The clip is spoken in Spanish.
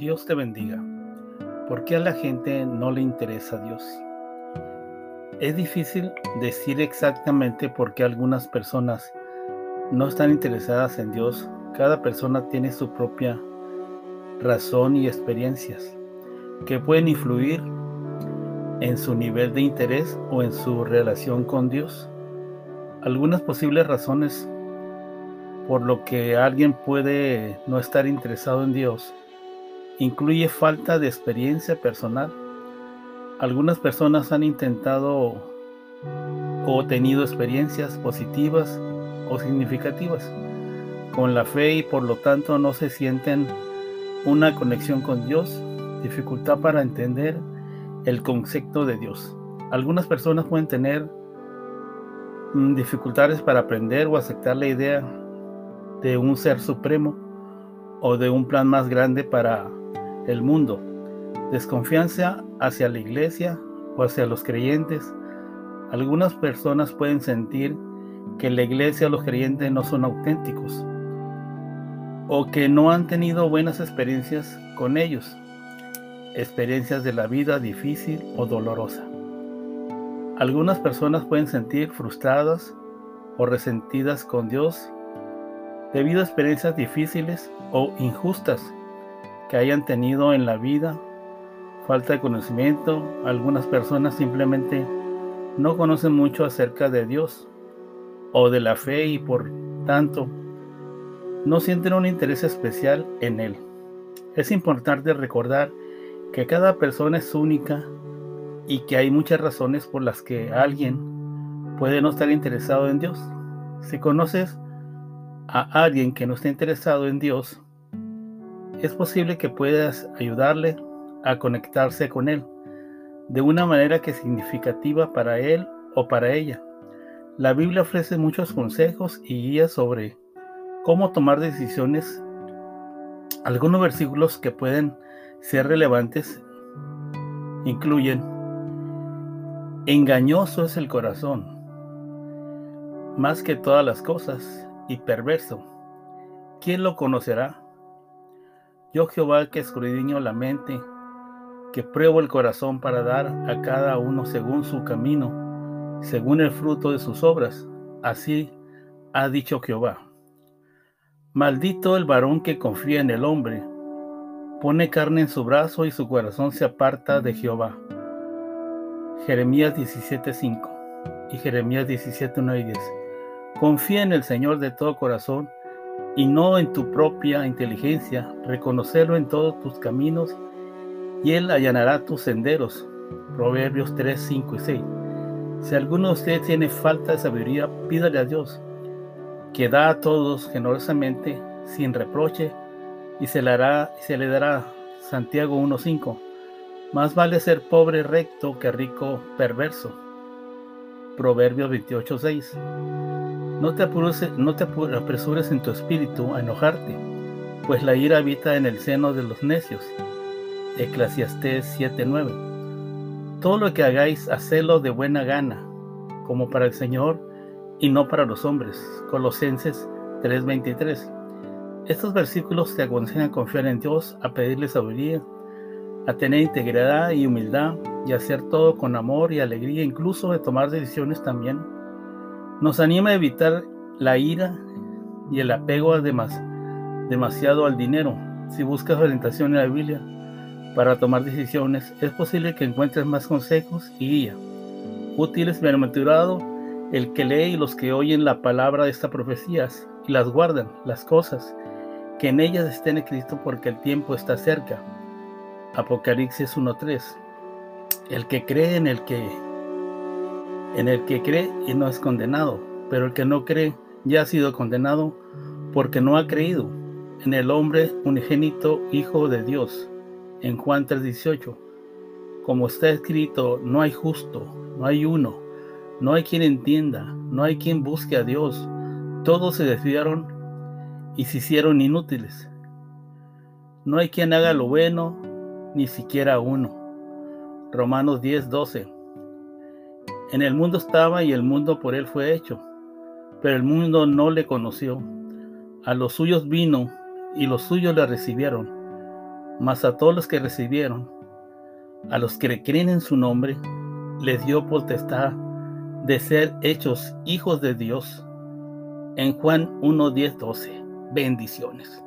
Dios te bendiga. ¿Por qué a la gente no le interesa Dios? Es difícil decir exactamente por qué algunas personas no están interesadas en Dios. Cada persona tiene su propia razón y experiencias que pueden influir en su nivel de interés o en su relación con Dios. Algunas posibles razones por lo que alguien puede no estar interesado en Dios incluye falta de experiencia personal. Algunas personas han intentado o tenido experiencias positivas o significativas con la fe y por lo tanto no se sienten una conexión con Dios, dificultad para entender el concepto de Dios. Algunas personas pueden tener mm, dificultades para aprender o aceptar la idea de un ser supremo o de un plan más grande para el mundo, desconfianza hacia la iglesia o hacia los creyentes. Algunas personas pueden sentir que la iglesia o los creyentes no son auténticos o que no han tenido buenas experiencias con ellos, experiencias de la vida difícil o dolorosa. Algunas personas pueden sentir frustradas o resentidas con Dios debido a experiencias difíciles o injustas que hayan tenido en la vida, falta de conocimiento, algunas personas simplemente no conocen mucho acerca de Dios o de la fe y por tanto no sienten un interés especial en Él. Es importante recordar que cada persona es única y que hay muchas razones por las que alguien puede no estar interesado en Dios. Si conoces a alguien que no está interesado en Dios, es posible que puedas ayudarle a conectarse con Él de una manera que es significativa para Él o para ella. La Biblia ofrece muchos consejos y guías sobre cómo tomar decisiones. Algunos versículos que pueden ser relevantes incluyen, engañoso es el corazón, más que todas las cosas, y perverso. ¿Quién lo conocerá? Yo Jehová que escudriño la mente, que pruebo el corazón para dar a cada uno según su camino, según el fruto de sus obras. Así ha dicho Jehová. Maldito el varón que confía en el hombre, pone carne en su brazo y su corazón se aparta de Jehová. Jeremías 17:5 y Jeremías 17:9 y 10. Confía en el Señor de todo corazón y no en tu propia inteligencia, reconocerlo en todos tus caminos y Él allanará tus senderos. Proverbios 3, 5 y 6. Si alguno de ustedes tiene falta de sabiduría, pídale a Dios, que da a todos generosamente, sin reproche, y se le, hará, se le dará. Santiago 1.5. Más vale ser pobre recto que rico perverso. Proverbios 28.6. No te, no te apresures en tu espíritu a enojarte, pues la ira habita en el seno de los necios. Eclesiastés 7:9. Todo lo que hagáis, hacedlo de buena gana, como para el Señor y no para los hombres. Colosenses 3:23. Estos versículos te aconsejan confiar en Dios, a pedirle sabiduría, a tener integridad y humildad y hacer todo con amor y alegría, incluso de tomar decisiones también nos anima a evitar la ira y el apego demasiado al dinero. Si buscas orientación en la Biblia para tomar decisiones, es posible que encuentres más consejos y guía. Útiles, bienaventurado el que lee y los que oyen la palabra de estas profecías y las guardan, las cosas, que en ellas estén escrito porque el tiempo está cerca. Apocalipsis 1.3. El que cree en el que en el que cree y no es condenado, pero el que no cree ya ha sido condenado porque no ha creído en el hombre unigénito Hijo de Dios. En Juan 3:18, como está escrito, no hay justo, no hay uno, no hay quien entienda, no hay quien busque a Dios. Todos se desviaron y se hicieron inútiles. No hay quien haga lo bueno, ni siquiera uno. Romanos 10, 12. En el mundo estaba y el mundo por él fue hecho, pero el mundo no le conoció. A los suyos vino y los suyos le recibieron, mas a todos los que recibieron, a los que creen en su nombre, les dio potestad de ser hechos hijos de Dios. En Juan 1, 10, 12. Bendiciones.